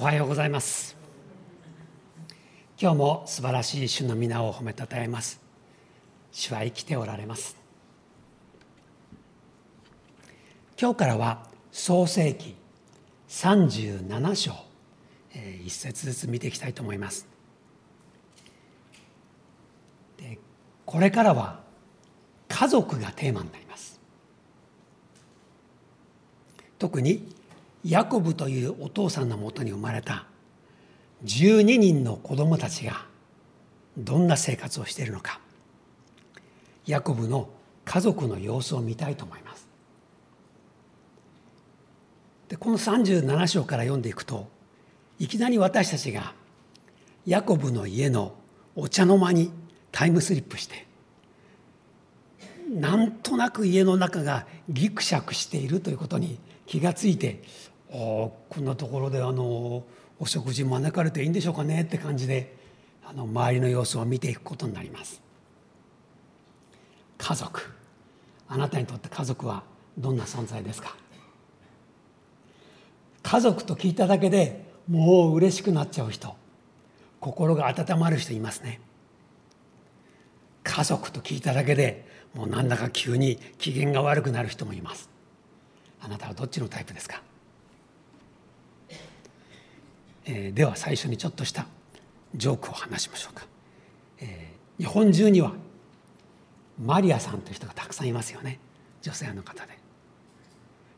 おはようございます。今日も素晴らしい主の皆を褒めたたえます。主は生きておられます。今日からは創世記37章、えー、一節ずつ見ていきたいと思います。でこれからは家族がテーマになります。特にヤコブというお父さんのもとに生まれた12人の子供たちがどんな生活をしているのかヤコブの家族の様子を見たいと思います。でこの37章から読んでいくといきなり私たちがヤコブの家のお茶の間にタイムスリップしてなんとなく家の中がギクシャクしているということに気がついてこんなところであのお食事招かれていいんでしょうかねって感じであの周りの様子を見ていくことになります。家族。あなたにとって家族はどんな存在ですか？家族と聞いただけでもう嬉しくなっちゃう人。心が温まる人いますね。家族と聞いただけでもうなんだか急に機嫌が悪くなる人もいます。あなたはどっちのタイプですか？えー、では最初にちょっとしたジョークを話しましょうか、えー、日本中にはマリアさんという人がたくさんいますよね。女性の方で。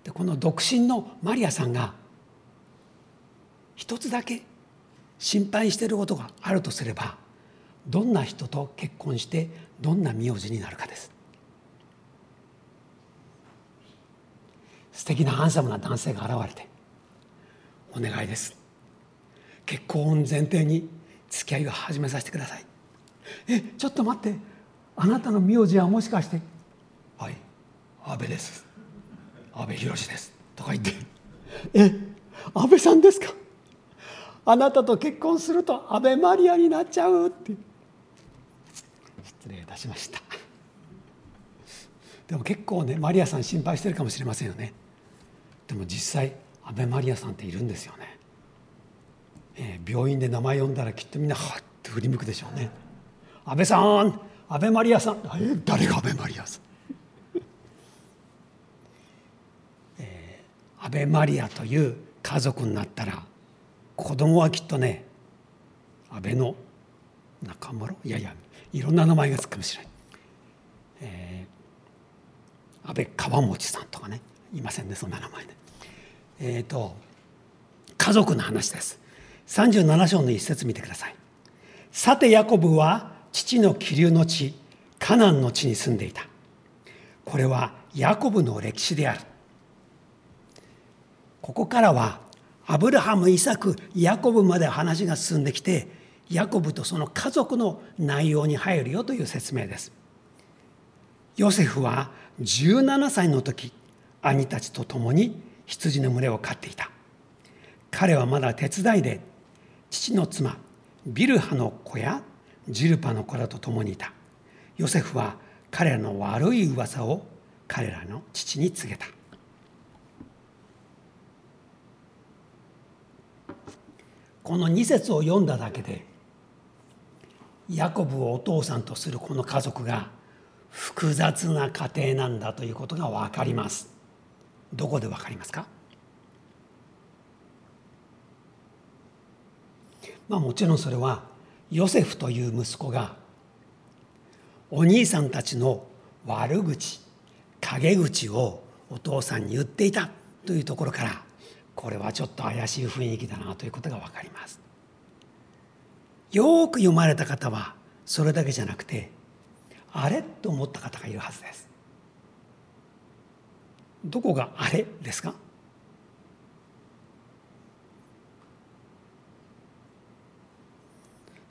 でこの独身のマリアさんが一つだけ心配していることがあるとすればどんな人と結婚してどんな名字になるかです。素敵なハンサムな男性が現れて「お願いです。結婚前提に付き合いを始めさせてください。えちょっと待って。あなたの名字はもしかして「はい。安倍です。安倍博です」とか言って「え安倍さんですか。あなたと結婚すると安倍マリアになっちゃう」って。失礼いたしました。でも結構ねマリアさん心配してるかもしれませんよね。でも実際安倍マリアさんっているんですよねえー、病院で名前呼んだらきっとみんなはっと振り向くでしょうね「安倍さん安倍マリアさん」、誰が安倍マリアさん？えー、安倍マリアという家族になったら子供はきっとね安倍の中村いやいやいろんな名前がつくかもしれない、えー、安倍川持さんとかねいませんねそんな名前で、えっ、ー、と家族の話です。37章の一節見てください。さてヤコブは父の気流の地カナンの地に住んでいた。これはヤコブの歴史である。ここからはアブラハムイサクヤコブまで話が進んできてヤコブとその家族の内容に入るよという説明です。ヨセフは17歳の時兄たちと共に羊の群れを飼っていた。彼はまだ手伝いで父の妻ビルハの子やジルパの子らと共にいた。ヨセフは彼らの悪い噂を彼らの父に告げた。この2節を読んだだけでヤコブをお父さんとするこの家族が複雑な家庭なんだということが分かります。どこで分かりますか？まあもちろんそれはヨセフという息子がお兄さんたちの悪口陰口をお父さんに言っていたというところからこれはちょっと怪しい雰囲気だなということが分かります。よく読まれた方はそれだけじゃなくてあれと思った方がいるはずです。どこがあれですか？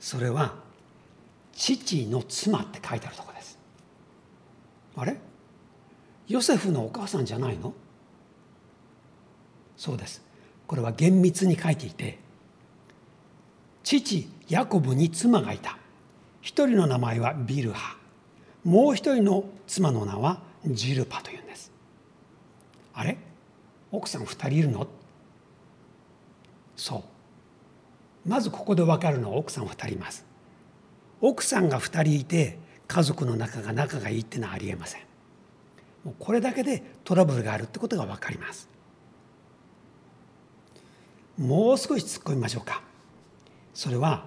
それは父の妻って書いてあるとこです。あれ？ヨセフのお母さんじゃないの？そうです。これは厳密に書いていて父ヤコブに妻がいた。一人の名前はビルハ。もう一人の妻の名はジルパというんです。あれ？奥さん二人いるの？そう。まずここで分かるのは奥さん2人います。奥さんが2人いて家族の仲が仲がいいっていうのはありえません。もうこれだけでトラブルがあるってことが分かります。もう少し突っ込みましょうか。それは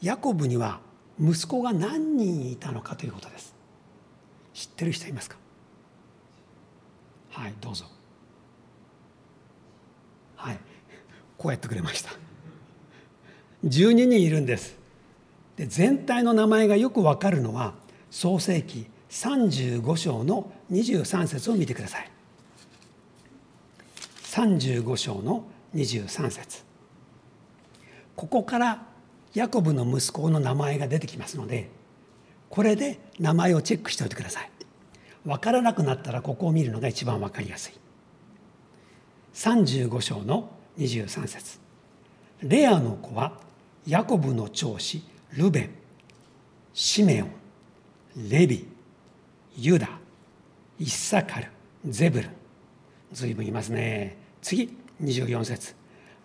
ヤコブには息子が何人いたのかということです。知ってる人いますか？はいどうぞ。はいこうやってくれました。12人いるんです。で全体の名前がよくわかるのは創世記35章の23節を見てください。35章の23節。ここからヤコブの息子の名前が出てきますのでこれで名前をチェックしておいてください。分からなくなったらここを見るのが一番分かりやすい。35章の23節。レアの子はヤコブの長子ルベンシメオンレビユダイッサカルゼブル。随分いますね。次24節。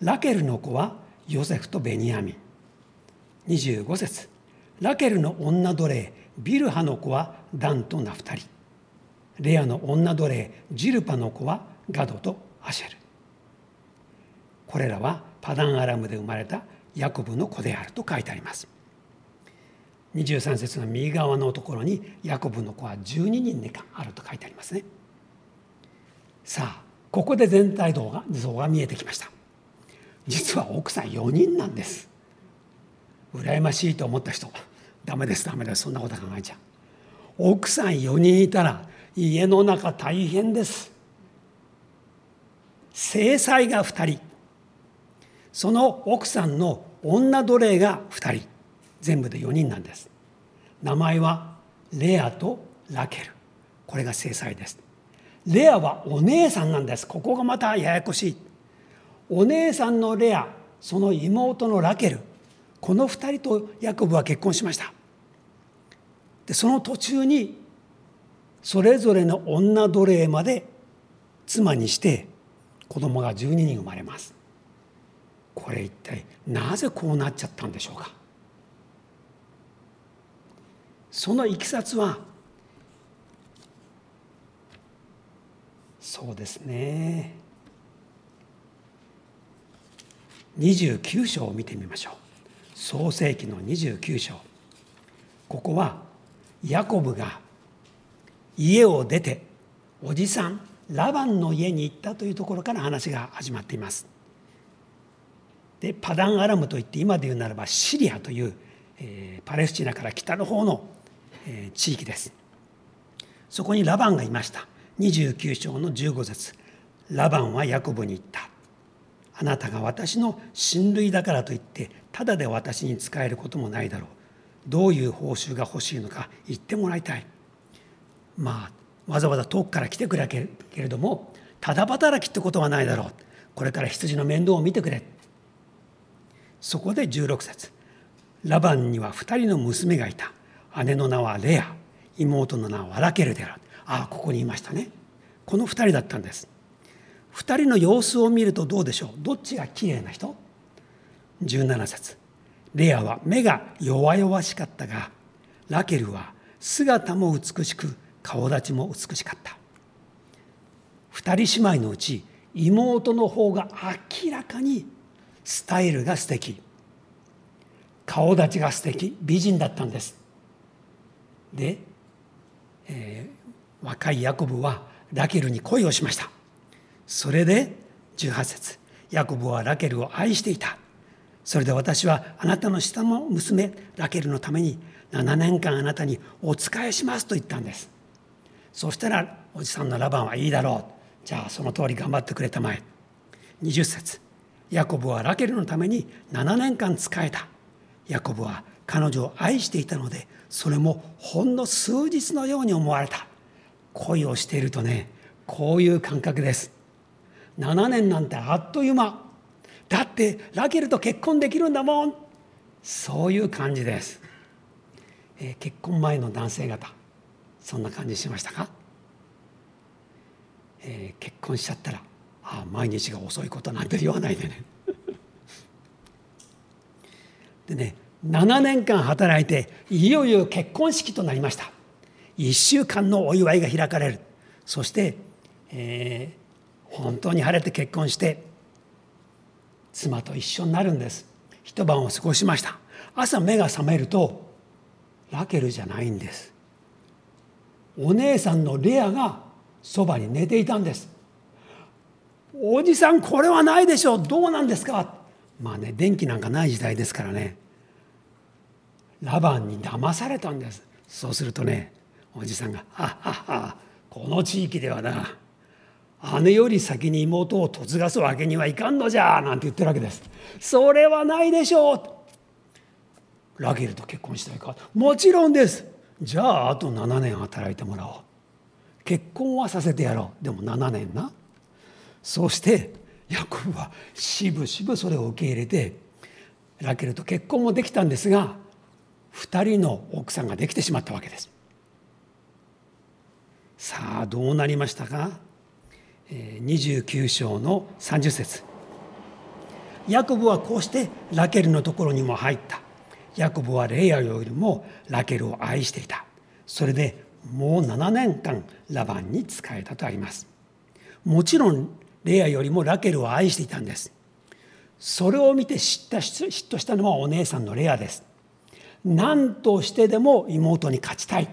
ラケルの子はヨセフとベニヤミ。ン25節。ラケルの女奴隷ビルハの子はダンとナフタリ。レアの女奴隷ジルパの子はガドとアシェル。これらはパダンアラムで生まれたヤコブの子であると書いてあります。23節の右側のところにヤコブの子は12人であると書いてありますね。さあここで全体像が像が見えてきました。実は奥さん4人なんです。羨ましいと思った人。ダメですダメです。そんなこと考えちゃう。奥さん4人いたら家の中大変です。制裁が2人。その奥さんの女奴隷が2人全部で4人なんです。名前はレアとラケル。これが制裁です。レアはお姉さんなんです。ここがまたややこしい。お姉さんのレアその妹のラケル。この2人とヤコブは結婚しました。でその途中にそれぞれの女奴隷まで妻にして子供が12人生まれます。これ一体なぜこうなっちゃったんでしょうか？そのいきさつはそうですね。29章を見てみましょう。創世紀の29章。ここはヤコブが家を出ておじさんラバンの家に行ったというところから話が始まっています。でパダンアラムといって今で言うならばシリアという、えー、パレスチナから北の方の、えー、地域です。そこにラバンがいました。29章の15節。ラバンはヤコブに言った。あなたが私の親類だからといってただで私に仕えることもないだろう。どういう報酬が欲しいのか言ってもらいたい。まあわざわざ遠くから来てくれけれどもただ働きってことはないだろう。これから羊の面倒を見てくれ。そこで16節。ラバンには2人の娘がいた。姉の名はレア。妹の名はラケルである。ああここにいましたね。この2人だったんです。2人の様子を見るとどうでしょう？どっちが綺麗な人？17節。レアは目が弱々しかったがラケルは姿も美しく顔立ちも美しかった。2人姉妹のうち妹の方が明らかにスタイルが素敵。顔立ちが素敵。美人だったんです。で、えー、若いヤコブはラケルに恋をしました。それで18節。ヤコブはラケルを愛していた。それで私はあなたの下の娘ラケルのために7年間あなたにお仕えしますと言ったんです。そしたらおじさんのラバンはいいだろう。じゃあその通り頑張ってくれたまえ。20節。ヤコブはラケルのために7年間仕えた。ヤコブは彼女を愛していたのでそれもほんの数日のように思われた。恋をしているとねこういう感覚です。7年なんてあっという間。だってラケルと結婚できるんだもん。そういう感じです、えー、結婚前の男性方。そんな感じしましたか、えー、結婚しちゃったらああ毎日が遅いことなんて言わないでね でね7年間働いていよいよ結婚式となりました。1週間のお祝いが開かれる。そして、えー、本当に晴れて結婚して妻と一緒になるんです。一晩を過ごしました。朝目が覚めるとラケルじゃないんです。お姉さんのレアがそばに寝ていたんです。おじさんこれはないでしょうどうなんですか？まあね電気なんかない時代ですからね。ラバンに騙されたんです。そうするとねおじさんが「はっはっはこの地域ではな姉より先に妹を嫁がすわけにはいかんのじゃ」なんて言ってるわけです。それはないでしょうラゲルと結婚したいかもちろんですじゃああと7年働いてもらおう結婚はさせてやろうでも7年なそしてヤコブはしぶしぶそれを受け入れてラケルと結婚もできたんですが2人の奥さんができてしまったわけです。さあどうなりましたか？29章の30節。ヤコブはこうしてラケルのところにも入った。ヤコブはレイヤよりもラケルを愛していた。それでもう7年間ラバンに仕えたとあります。もちろんレアよりもラケルを愛していたんです。それを見て知った嫉妬したのはお姉さんのレアです。何としてでも妹に勝ちたい。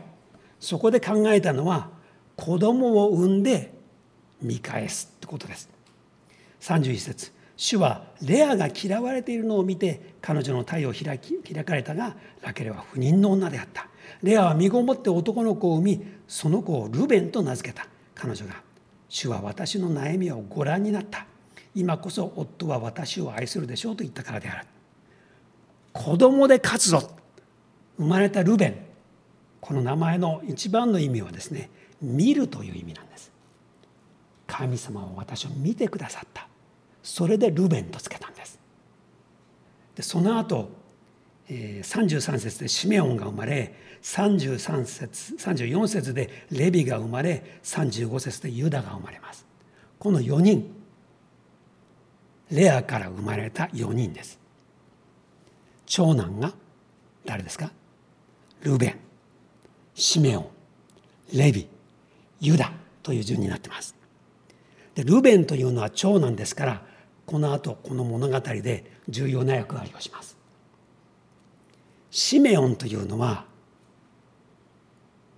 そこで考えたのは子供を産んで見返すってことです。31節。主はレアが嫌われているのを見て彼女の体を開き開かれたがラケルは不妊の女であった。レアは身ごもって男の子を産みその子をルベンと名付けた。彼女が主は私の悩みをご覧になった。今こそ夫は私を愛するでしょうと言ったからである。子供で勝つぞ。生まれたルベン。この名前の一番の意味はですね見るという意味なんです。神様は私を見てくださった。それでルベンとつけたんです。でその後、え、33節でシメオンが生まれ33節34節でレビが生まれ35節でユダが生まれます。この4人レアから生まれた4人です。長男が誰ですか？ルベンシメオンレビユダという順になってます。でルベンというのは長男ですからこの後この物語で重要な役割をします。シメオンというのは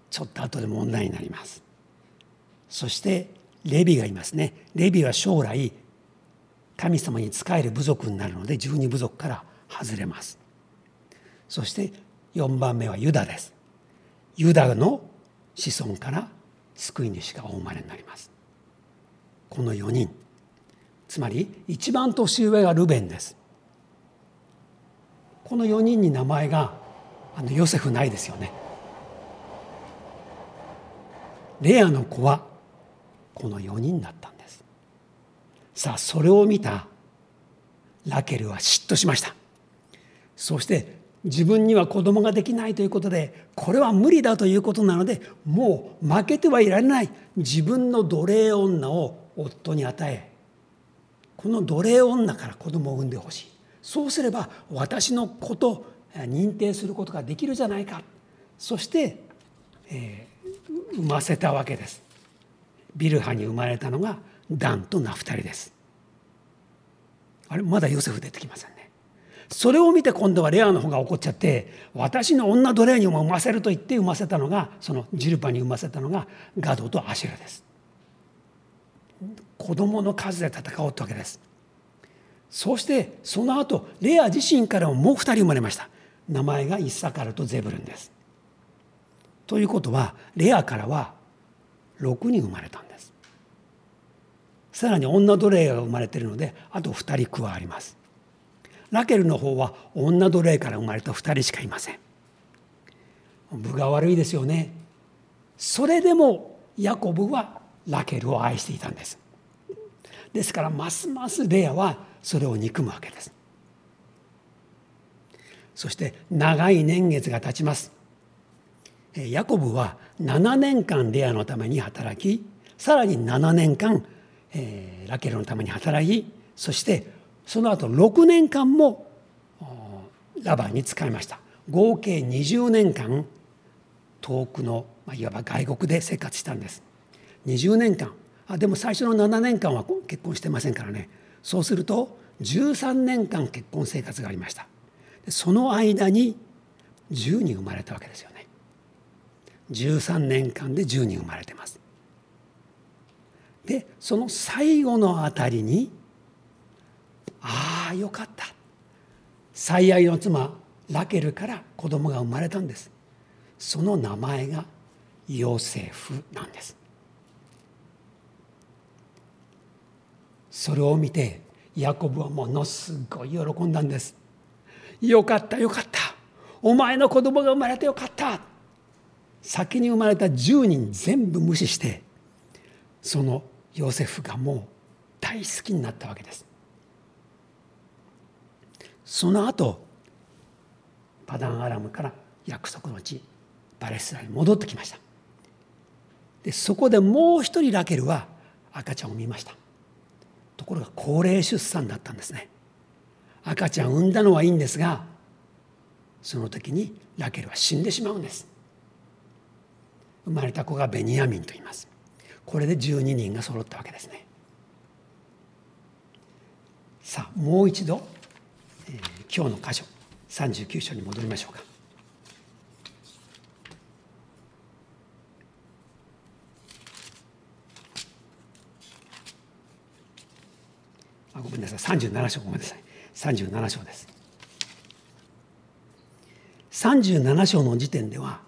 ちょっと後で問題になります。そしてレビがいますね。レビは将来神様に仕える部族になるので十二部族から外れます。そして4番目はユダです。ユダの子孫から救い主がお生まれになります。この4人。つまり一番年上がルベンです。この4人に名前があのヨセフないですよね。レアの子はこの4人だったんです。さあそれを見たラケルは嫉妬しました。そして自分には子供ができないということでこれは無理だということなのでもう負けてはいられない自分の奴隷女を夫に与えこの奴隷女から子供を産んでほしい。そうすれば私の子と認定することができるじゃないか。そして、えー、産ませたわけです。ビルハに生まれたのがダンとナフタリです。あれまだヨセフ出てきませんね。それを見て今度はレアの方が怒っちゃって私の女奴隷にも産ませると言って産ませたのがそのジルパに産ませたのがガドとアシェラです。子供の数で戦おうってわけです。そしてその後レア自身からももう2人生まれました。名前がイッサカルとゼブルンです。ということはレアからは6人生まれたんです。さらに女奴隷が生まれているのであと2人加わります。ラケルの方は女奴隷から生まれた2人しかいません。分が悪いですよね。それでもヤコブはラケルを愛していたんです。ですからますますレアはそれを憎むわけです。そして長い年月が経ちます。ヤコブは7年間レアのために働きさらに7年間、えー、ラケルのために働きそしてその後6年間もラバンに使いました。合計20年間遠くの、まあ、いわば外国で生活したんです。20年間。あでも最初の7年間は結婚してませんからね。そうすると13年間結婚生活がありました。その間に10人生まれたわけですよね。13年間で10人生まれてます。でその最後のあたりにああよかった。最愛の妻ラケルから子供が生まれたんです。その名前がヨセフなんです。それを見てヤコブはものすごい喜んだんです。よかったよかった。お前の子供が生まれてよかった。先に生まれた10人全部無視してそのヨセフがもう大好きになったわけです。その後パダンアラムから約束の地パレスチナに戻ってきました。でそこでもう一人ラケルは赤ちゃんを見ました。ところが高齢出産だったんですね。赤ちゃん産んだのはいいんですがその時にラケルは死んでしまうんです。生まれた子がベニヤミンと言います。これで12人が揃ったわけですね。さあもう一度、えー、今日の箇所39章に戻りましょうか。あごめんなさい。37章ごめんなさい。37章です。37章の時点では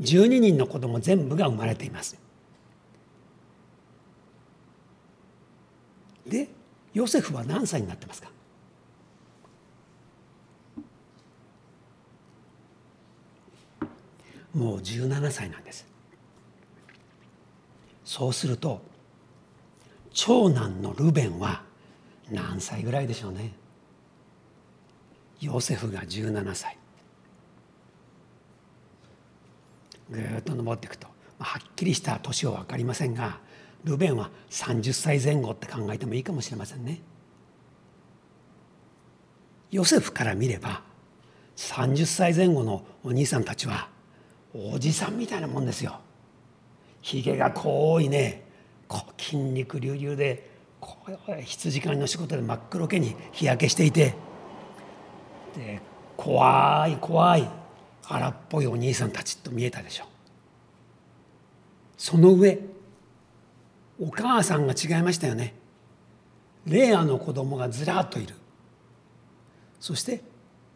12人の子供全部が生まれています。でヨセフは何歳になってますか？もう17歳なんです。そうすると長男のルベンは何歳ぐらいでしょうね？ヨセフが17歳。ぐっと登っていくとはっきりした年は分かりませんがルベンは30歳前後って考えてもいいかもしれませんね。ヨセフから見れば30歳前後のお兄さんたちはおじさんみたいなもんですよ。ひげが濃いね筋肉隆々で羊飼いの仕事で真っ黒けに日焼けしていてで怖い怖い荒っぽいお兄さんたちと見えたでしょ。その上お母さんが違いましたよね。レアの子供がずらっといる。そして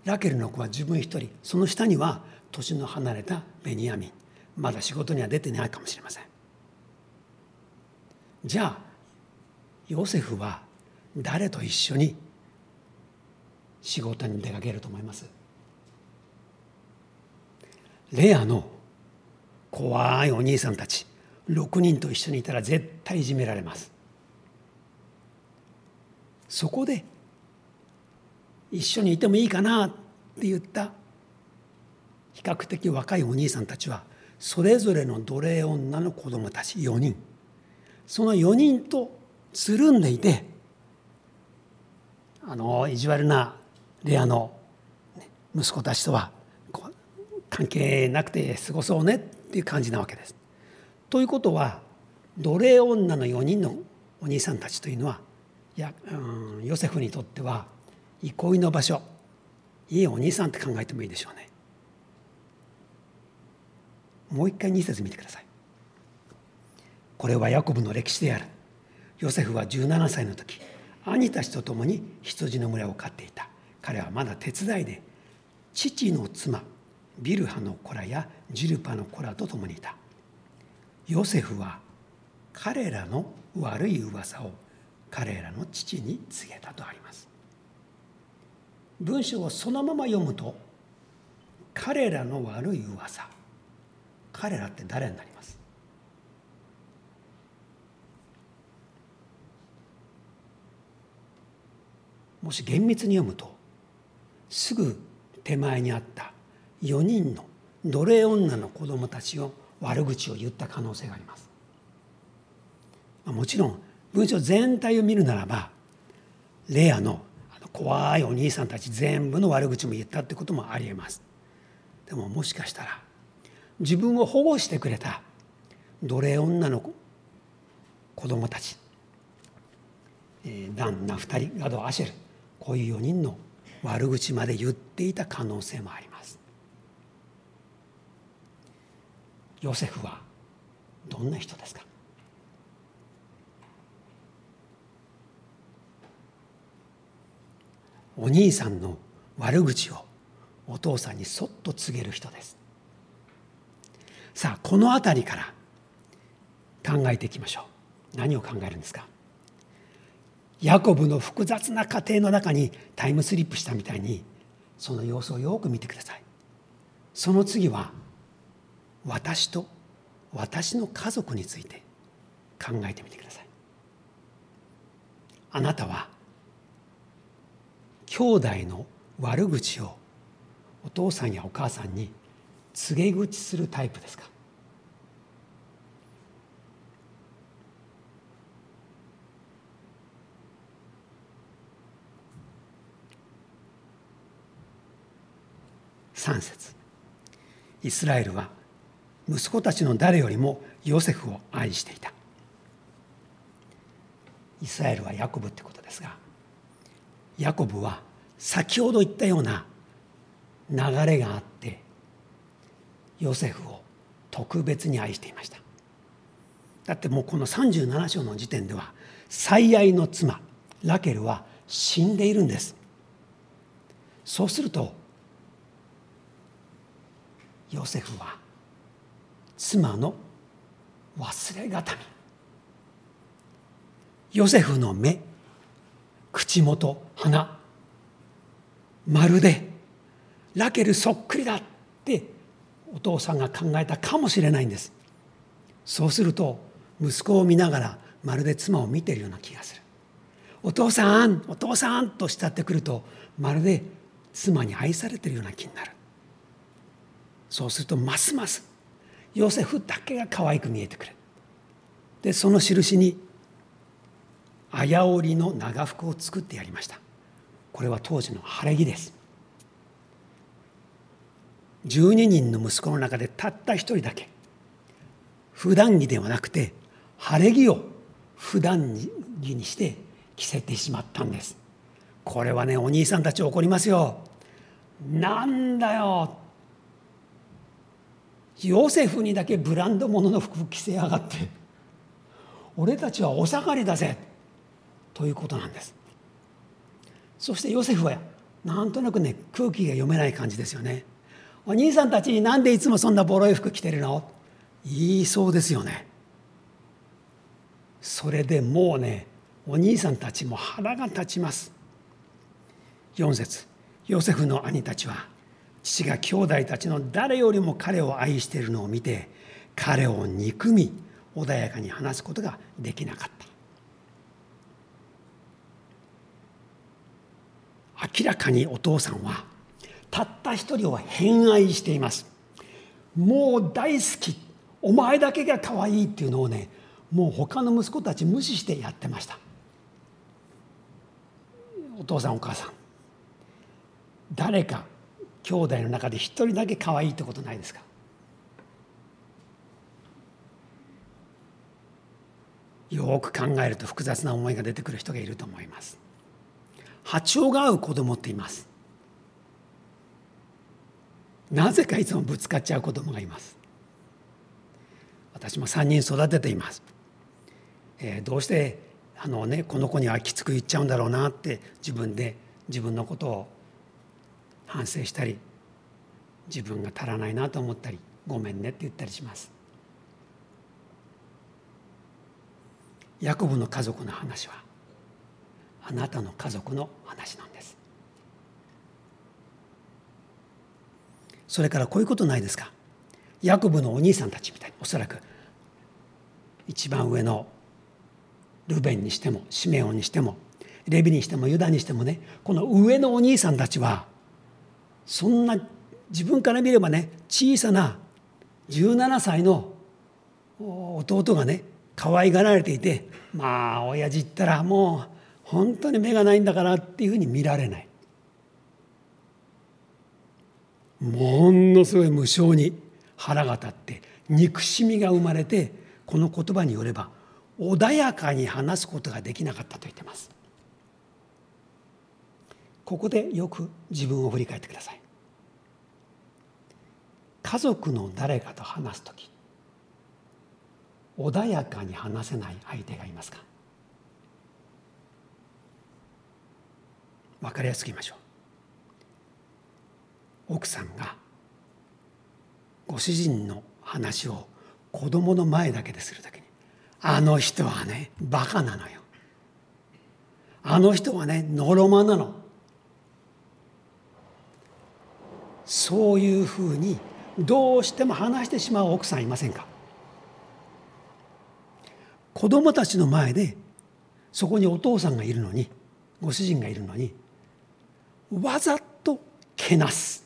ラケルの子は自分一人。その下には年の離れたベニヤミン。まだ仕事には出てないかもしれません。じゃあヨセフは誰と一緒に仕事に出かけると思います？レアの怖いお兄さんたち6人と一緒にいたら絶対いじめられます。そこで一緒にいてもいいかなって言った比較的若いお兄さんたちはそれぞれの奴隷女の子供たち4人。その4人とつるんでいてあの意地悪なレアの息子たちとは関係なくて過ごそうねっていう感じなわけです。ということは奴隷女の4人のお兄さんたちというのはいや、うん、ヨセフにとっては憩いの場所いいお兄さんって考えてもいいでしょうね。もう一回2節見てください。これはヤコブの歴史である。ヨセフは17歳の時兄たちと共に羊の群れを飼っていた。彼はまだ手伝いで父の妻ビルハの子らやジルパの子らと共にいた。ヨセフは彼らの悪い噂を彼らの父に告げたとあります。文章をそのまま読むと彼らの悪い噂彼らって誰になります？もし厳密に読むとすぐ手前にあった4人の奴隷女の子供たちを悪口を言った可能性があります。もちろん文章全体を見るならばレアの怖いお兄さんたち全部の悪口も言ったってこともありえますでももしかしたら自分を保護してくれた奴隷女の子供たちダンナフタリガドアシェルこういう4人の悪口まで言っていた可能性もありますヨセフはどんな人ですか？お兄さんの悪口をお父さんにそっと告げる人です。さあこの辺りから考えていきましょう。何を考えるんですか？ヤコブの複雑な家庭の中にタイムスリップしたみたいにその様子をよく見てください。その次は私と私の家族について考えてみてください。あなたは兄弟の悪口をお父さんやお母さんに告げ口するタイプですか？3節。イスラエルは息子たちの誰よりもヨセフを愛していた。イスラエルはヤコブってことですがヤコブは先ほど言ったような流れがあってヨセフを特別に愛していました。だってもうこの37章の時点では最愛の妻ラケルは死んでいるんです。そうするとヨセフは妻の忘れがたみ。ヨセフの目口元鼻まるでラケルそっくりだってお父さんが考えたかもしれないんです。そうすると息子を見ながらまるで妻を見てるような気がする。お父さんお父さんと慕ってくるとまるで妻に愛されてるような気になる。そうするとますますヨセフだけが可愛く見えてくる。でその印にあやおりの長服を作ってやりました。これは当時の晴れ着です。12人の息子の中でたった一人だけ。普段着ではなくて晴れ着を普段着にして着せてしまったんです。これはねお兄さんたち怒りますよ。なんだよ。ヨセフにだけブランド物の服着せやがって俺たちはお下がりだぜということなんです。そしてヨセフはなんとなくね空気が読めない感じですよね。お兄さんたちになんでいつもそんなボロい服着てるの？言いそうですよね。それでもうねお兄さんたちも腹が立ちます。4節ヨセフの兄たちは父が兄弟たちの誰よりも彼を愛しているのを見て彼を憎み穏やかに話すことができなかった。明らかにお父さんはたった一人を偏愛しています。もう大好き。お前だけが可愛いっていうのをねもう他の息子たち無視してやってました。お父さんお母さん。誰か兄弟の中で一人だけ可愛いってことないですか？よく考えると複雑な思いが出てくる人がいると思います。波長が合う子供っています。なぜかいつもぶつかっちゃう子供がいます。私も3人育てています、えー、どうしてあの、ね、この子にはきつく言っちゃうんだろうなって自分で自分のことを反省したり自分が足らないなと思ったりごめんねって言ったりします。ヤコブの家族の話はあなたの家族の話なんです。それからこういうことないですか？ヤコブのお兄さんたちみたいにおそらく一番上のルベンにしてもシメオンにしてもレビにしてもユダにしてもねこの上のお兄さんたちはそんな自分から見ればね小さな17歳の弟がね可愛がられていてまあ親父ったらもう本当に目がないんだからっていうふうに見られない。ものすごい無性に腹が立って憎しみが生まれてこの言葉によれば穏やかに話すことができなかったと言ってます。ここでよく自分を振り返ってください。家族の誰かと話す時穏やかに話せない相手がいますか？分かりやすく言いましょう。奥さんがご主人の話を子供の前だけでするときにあの人はねバカなのよ。あの人はねのろまなの。そういうふうにどうしても話してしまう奥さんいませんか？子供たちの前でそこにお父さんがいるのにご主人がいるのにわざとけなす。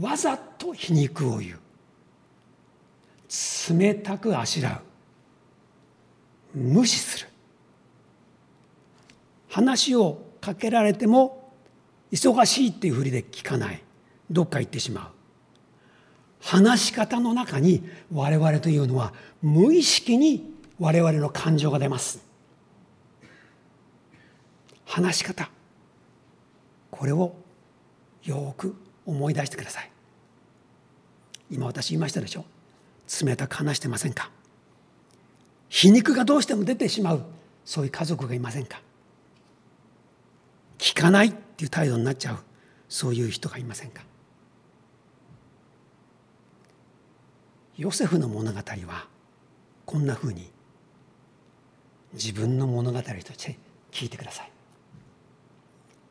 わざと皮肉を言う。冷たくあしらう。無視する。話をかけられても忙しいっていうふりで聞かない。どっか行ってしまう。話し方の中に我々というのは無意識に我々の感情が出ます。話し方。これをよく思い出してください。今私言いましたでしょ。冷たく話してませんか。皮肉がどうしても出てしまう。そういう家族がいませんか。聞かないっていう態度になっちゃう。そういう人がいませんか。ヨセフの物語はこんなふうに自分の物語として聞いてください。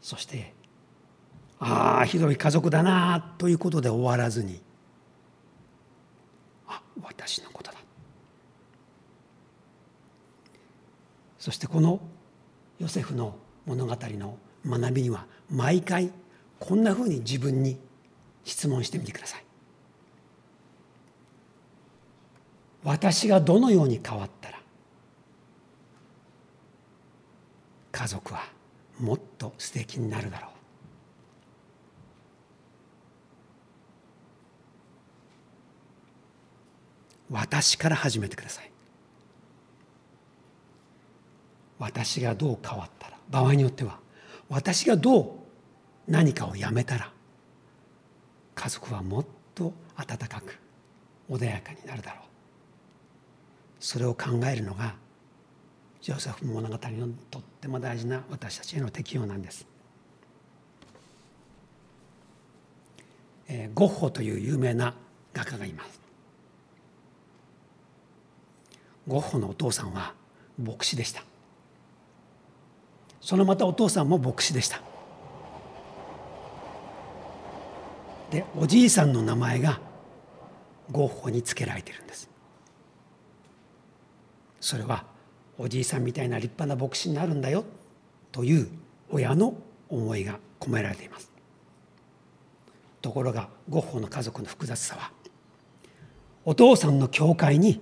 そしてああひどい家族だなということで終わらずにあ私のことだそしてこのヨセフの物語の学びには毎回こんなふうに自分に質問してみてください。私がどのように変わったら家族はもっと素敵になるだろう。私から始めてください。私がどう変わったら場合によっては私がどう何かをやめたら家族はもっと温かく穏やかになるだろう。それを考えるのがジョセフ物語のとっても大事な私たちへの適用なんです。えー、ゴッホという有名な画家がいます。ゴッホのお父さんは牧師でした。そのまたお父さんも牧師でした。でおじいさんの名前がゴッホにつけられているんです。それはおじいさんみたいな立派な牧師になるんだよという親の思いが込められています。ところがゴッホの家族の複雑さはお父さんの教会に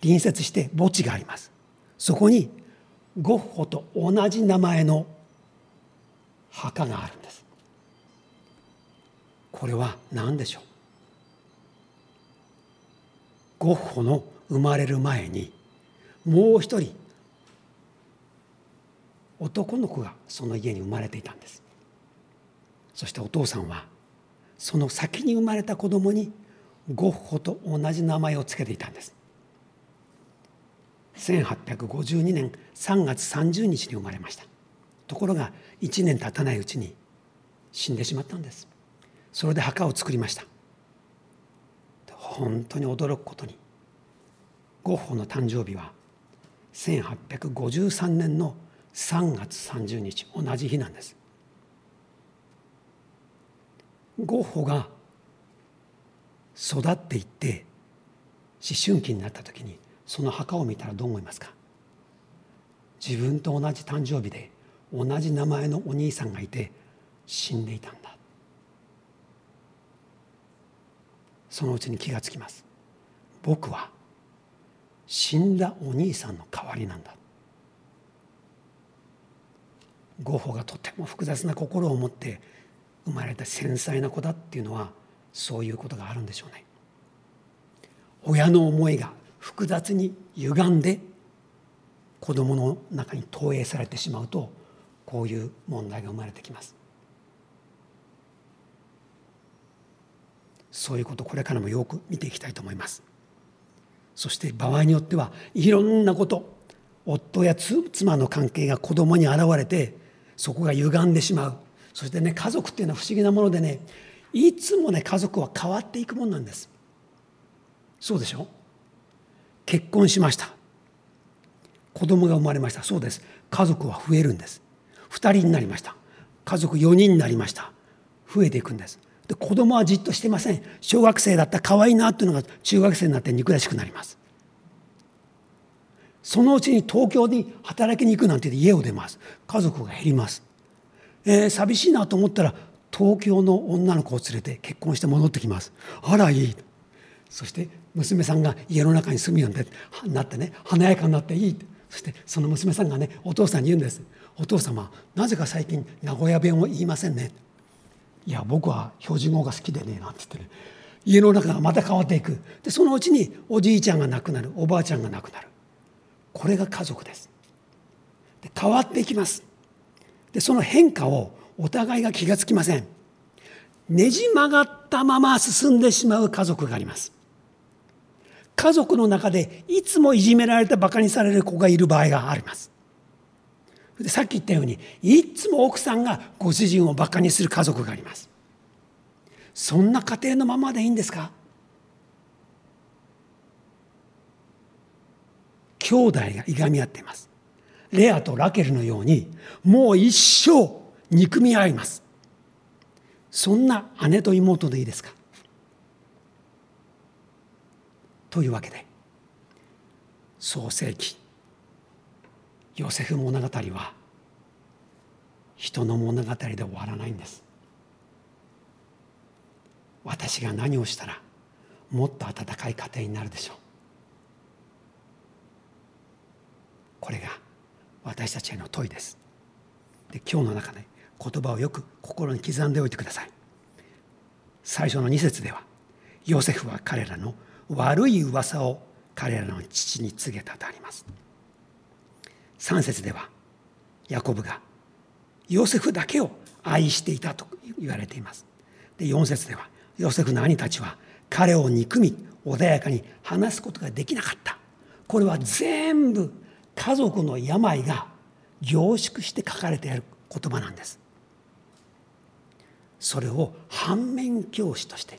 隣接して墓地があります。そこにゴッホと同じ名前の墓があるんです。これは何でしょう？ゴッホの生まれる前にもう一人男の子がその家に生まれていたんです。そしてお父さんはその先に生まれた子供にゴッホと同じ名前を付けていたんです。1852年3月30日に生まれました。ところが1年経たないうちに死んでしまったんです。それで墓を作りました。本当に驚くことにゴッホの誕生日は1853年の3月30日同じ日なんです。ゴッホが育っていって思春期になった時にその墓を見たらどう思いますか？自分と同じ誕生日で同じ名前のお兄さんがいて死んでいたんだ。そのうちに気がつきます。僕は死んだお兄さんの代わりなんだゴッホがとても複雑な心を持って生まれた繊細な子だっていうのはそういうことがあるんでしょうね。親の思いが複雑に歪んで子供の中に投影されてしまうとこういう問題が生まれてきます。そういうことこれからもよく見ていきたいと思います。そして場合によってはいろんなこと夫や妻の関係が子供に現れてそこが歪んでしまう。そしてね家族っていうのは不思議なものでねいつもね家族は変わっていくもんなんです。そうでしょ？結婚しました。子供が生まれました。そうです。家族は増えるんです。2人になりました。家族4人になりました。増えていくんです。で子供はじっとしてません。小学生だったら可愛いなっていうのが中学生になって憎らしくなります。そのうちに東京に働きに行くなんて家を出ます。家族が減ります、えー、寂しいなと思ったら東京の女の子を連れて結婚して戻ってきます。あらいい。そして娘さんが家の中に住むようになってね華やかになっていい。そしてその娘さんがねお父さんに言うんです「お父様なぜか最近名古屋弁を言いませんね」いや僕は標準語が好きでね」なんて言ってね。家の中がまた変わっていく。でそのうちにおじいちゃんが亡くなる。おばあちゃんが亡くなる。これが家族です。で変わっていきます。でその変化をお互いが気がつきません。ねじ曲がったまま進んでしまう家族があります。家族の中でいつもいじめられてバカにされる子がいる場合があります。さっき言ったようにいつも奥さんがご主人をバカにする家族があります。そんな家庭のままでいいんですか？兄弟がいがみ合っています。レアとラケルのようにもう一生憎み合います。そんな姉と妹でいいですか？というわけで創世記ヨセフ物語は人の物語で終わらないんです。私が何をしたらもっと温かい家庭になるでしょう。これが私たちへの問いです。で今日の中で言葉をよく心に刻んでおいてください。最初の2節ではヨセフは彼らの悪い噂を彼らの父に告げたとあります。3節ではヤコブがヨセフだけを愛していたと言われています。で4節ではヨセフの兄たちは彼を憎み穏やかに話すことができなかった。これは全部家族の病が凝縮して書かれている言葉なんです。それを反面教師として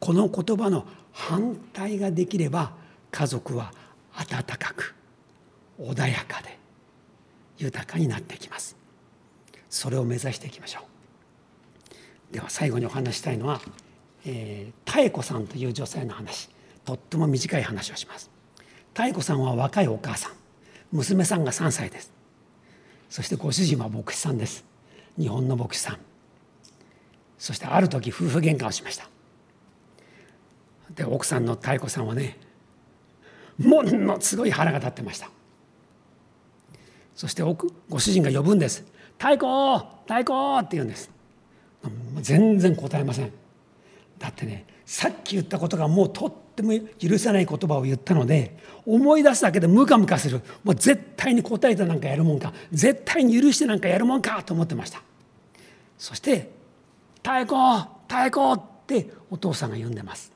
この言葉の反対ができれば家族は温かく穏やかで豊かになっていきます。それを目指していきましょう。では最後にお話したいのは、えー、妙子さんという女性の話。とっても短い話をします。妙子さんは若いお母さん。娘さんが3歳です。そしてご主人は牧師さんです。日本の牧師さん。そしてある時夫婦喧嘩をしました。で奥さんの妙子さんはねものすごい腹が立ってました。そしてご主人が呼ぶんです「太鼓太鼓!」って言うんです。全然答えません。だってねさっき言ったことがもうとっても許せない言葉を言ったので思い出すだけでムカムカする。もう絶対に答えてなんかやるもんか。絶対に許してなんかやるもんかと思ってました。そして「太鼓太鼓!」ってお父さんが呼んでます。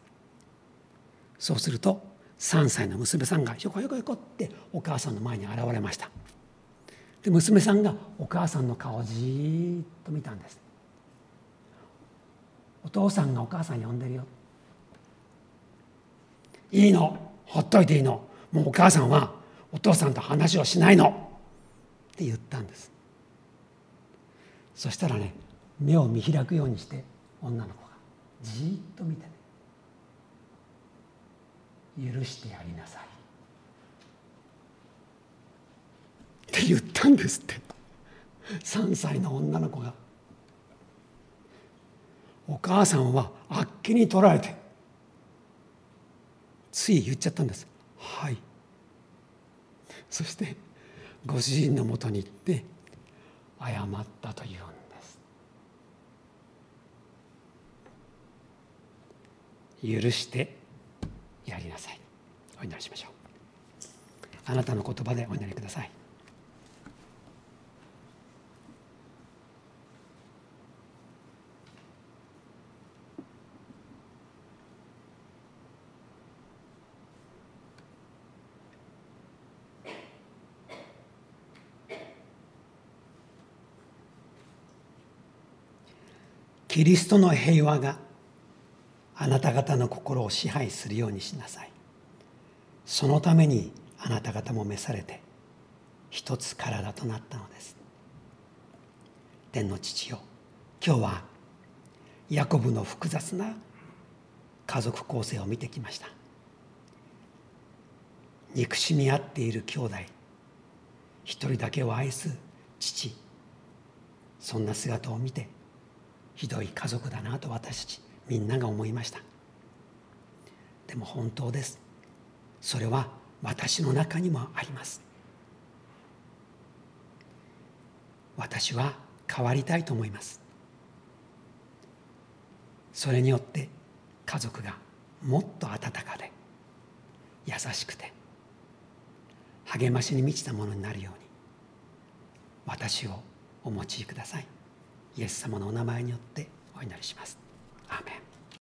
そうすると3歳の娘さんがひょこひょこひょこってお母さんの前に現れました。で娘さんがお母さんの顔をじっと見たんです。お父さんがお母さん呼んでるよ。いいの。ほっといていいの。もうお母さんはお父さんと話をしないの。って言ったんです。そしたらね目を見開くようにして女の子がじっと見てね。許してやりなさい。って言ったんですって。3歳の女の子が。お母さんはあっけに取られて。つい言っちゃったんです「はい」そしてご主人のもとに行って誤ったというんです。許してやりなさい。お祈りしましょう。あなたの言葉でお祈りください。キリストの平和があなた方の心を支配するようにしなさい。そのためにあなた方も召されて一つ体となったのです。天の父よ今日はヤコブの複雑な家族構成を見てきました。憎しみ合っている兄弟一人だけを愛す父そんな姿を見てひどい家族だなと私たちみんなが思いました。でも本当です。それは私の中にもあります。私は変わりたいと思います。それによって家族がもっと温かで優しくて励ましに満ちたものになるように私をお持ちください。イエス様のお名前によってお祈りします。アーメン